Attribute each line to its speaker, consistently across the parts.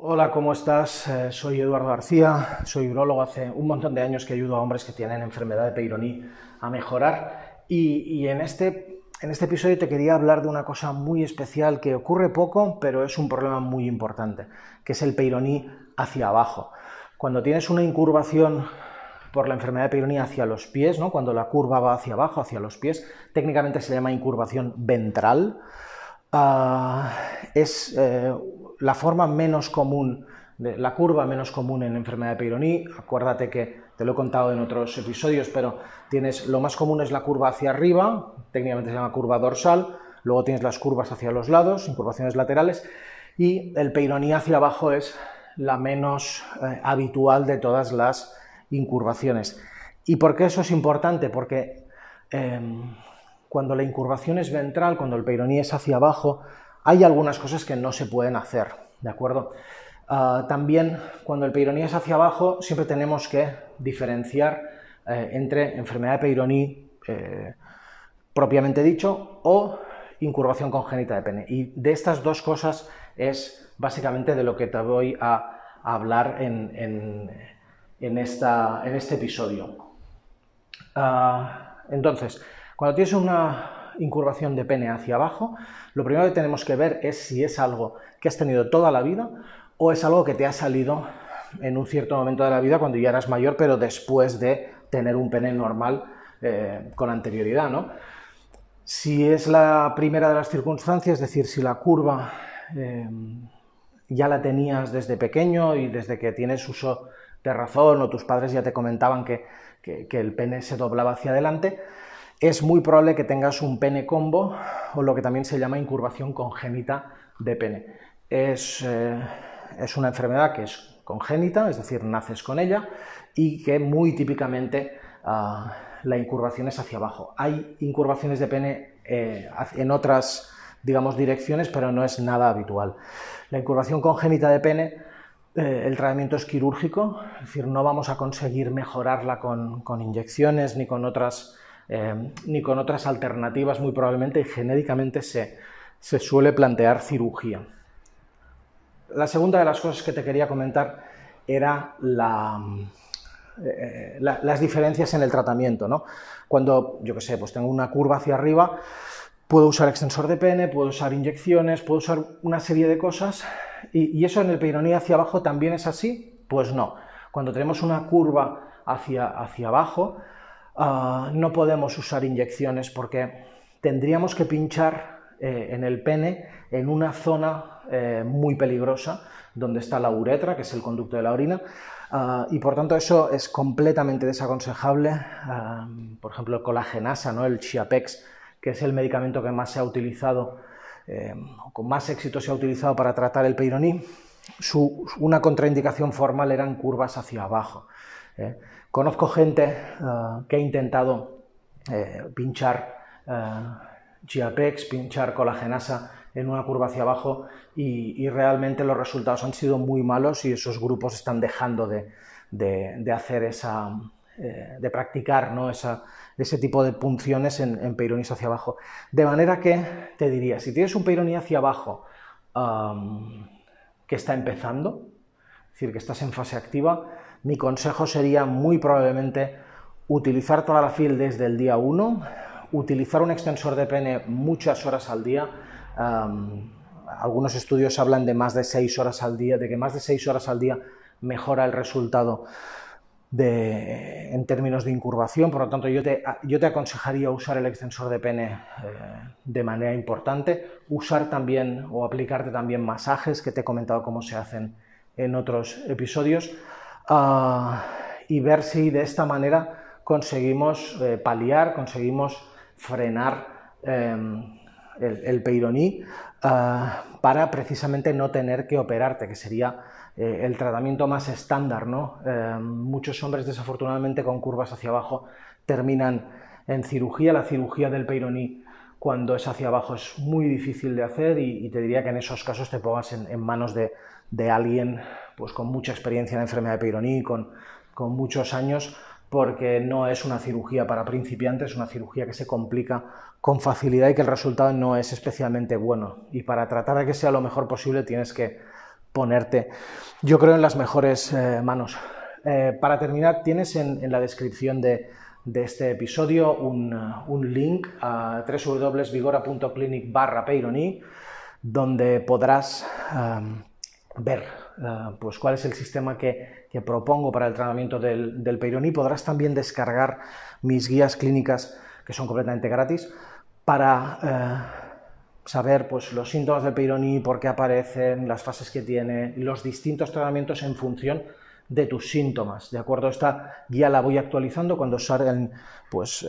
Speaker 1: Hola, ¿cómo estás? Eh, soy Eduardo García, soy urologo. Hace un montón de años que ayudo a hombres que tienen enfermedad de Peyronie a mejorar. Y, en, este, en este episodio te quería hablar de una cosa muy especial que ocurre poco, pero es un problema muy importante, que es el Peyronie hacia abajo. Cuando tienes una incurvación por la enfermedad de Peyronie hacia los pies, ¿no? cuando la curva va hacia abajo, hacia los pies, técnicamente se llama incurvación ventral. Ah, es eh, la forma menos común, la curva menos común en enfermedad de Peyronie. Acuérdate que te lo he contado en otros episodios, pero tienes lo más común es la curva hacia arriba, técnicamente se llama curva dorsal, luego tienes las curvas hacia los lados, incurvaciones laterales, y el Peyronie hacia abajo es la menos eh, habitual de todas las incurvaciones. ¿Y por qué eso es importante? Porque em, cuando la incurvación es ventral, cuando el Peyronie es hacia abajo, hay algunas cosas que no se pueden hacer, ¿de acuerdo? Ah, también cuando el Peyronie es hacia abajo, siempre tenemos que diferenciar eh, entre enfermedad de Peyronie eh, propiamente dicho o incurvación congénita de pene. Y de estas dos cosas es básicamente de lo que te voy a, hablar en, este episodio. Ah, entonces, cuando tienes una incurvación de pene hacia abajo, lo primero que tenemos que ver es si es algo que has tenido toda la vida o es algo que te ha salido en un cierto momento de la vida cuando ya eras mayor, pero después de tener un pene normal eh, con anterioridad. ¿no? Si es la primera de las circunstancias, es decir, si la curva eh, ya la tenías desde pequeño y desde que tienes uso de razón o tus padres ya te comentaban que el pene se doblaba hacia adelante, es muy probable que tengas un pene combo o lo que también se llama incurvación congénita de pene. Es, eh, una enfermedad que es congénita, es decir, naces con ella y que muy típicamente ah, la incurvación es hacia abajo. Hay incurvaciones de pene eh, en otras, digamos, direcciones, pero no es nada habitual. La incurvación congénita de pene, eh, el tratamiento es quirúrgico, es decir, no vamos a conseguir mejorarla con, con inyecciones ni con otras eh, ni con otras alternativas muy probablemente genéricamente se, suele plantear cirugía. La segunda de las cosas que te quería comentar era eh, las diferencias en el tratamiento. ¿no? Cuando, yo qué sé, pues tengo una curva hacia arriba, puedo usar extensor de pene, puedo usar inyecciones, puedo usar una serie de cosas. ¿Y, eso en el peyronie hacia abajo también es así? Pues no. Cuando tenemos una curva hacia, hacia abajo, Ah, no podemos usar inyecciones porque tendríamos que pinchar eh, en el pene en una zona eh, muy peligrosa donde está la uretra, que es el conducto de la orina, ah, y por tanto eso es completamente desaconsejable. Ah, por ejemplo, el colagenasa, ¿no? el Chiapex, que es el medicamento que más se ha utilizado, eh, con más éxito se ha utilizado para tratar el peyroní, una contraindicación formal eran curvas hacia abajo. Conozco gente eh, que ha intentado eh, pinchar eh, pinchar colagenasa en una curva hacia abajo y, realmente los resultados han sido muy malos y esos grupos están dejando de, hacer esa, eh, de practicar ¿no? ese tipo de punciones en, en hacia abajo. De manera que te diría, si tienes un peironí hacia abajo que está empezando, es decir, que estás en fase activa, mi consejo sería muy probablemente utilizar toda la fil desde el día 1, utilizar un extensor de pene muchas horas al día. algunos estudios hablan de más de 6 horas al día, de que más de 6 horas al día mejora el resultado en términos de incurvación, por lo tanto yo te, yo te aconsejaría usar el extensor de pene eh, de manera importante, usar también o aplicarte también masajes que te he comentado cómo se hacen en otros episodios y ver si de esta manera conseguimos eh, paliar, conseguimos frenar em, el, el, peironí ah, para precisamente no tener que operarte, que sería eh, el tratamiento más estándar. ¿no? Em, muchos hombres, desafortunadamente, con curvas hacia abajo, terminan en cirugía. La cirugía del peironí, cuando es hacia abajo, es muy difícil de hacer y, te diría que en esos casos te pongas en manos de, alguien pues, con mucha experiencia en enfermedad de Peyronie, con, con muchos años, porque no es una cirugía para principiantes, es una cirugía que se complica con facilidad y que el resultado no es especialmente bueno. Y para tratar de que sea lo mejor posible tienes que ponerte, yo creo, en las mejores eh, manos. Eh, para terminar, tienes en, la descripción de, este episodio un, link a www.vigora.clinic barra donde podrás ver pues, cuál es el sistema que, propongo para el tratamiento del, del. Podrás también descargar mis guías clínicas que son completamente gratis para eh, saber pues, los síntomas del Peyronie, por qué aparecen, las fases que tiene, los distintos tratamientos en función de tus síntomas. ¿De acuerdo? Esta guía la voy actualizando cuando salen, pues, eh,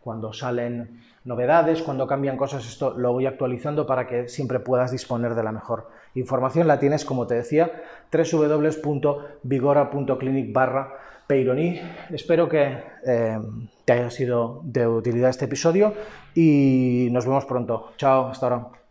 Speaker 1: cuando salen novedades, cuando cambian cosas, esto lo voy actualizando para que siempre puedas disponer de la mejor información. La tienes, como te decía, www.vigora.clinic barra. Espero que eh, te haya sido de utilidad este episodio y nos vemos pronto. Chao, hasta ahora.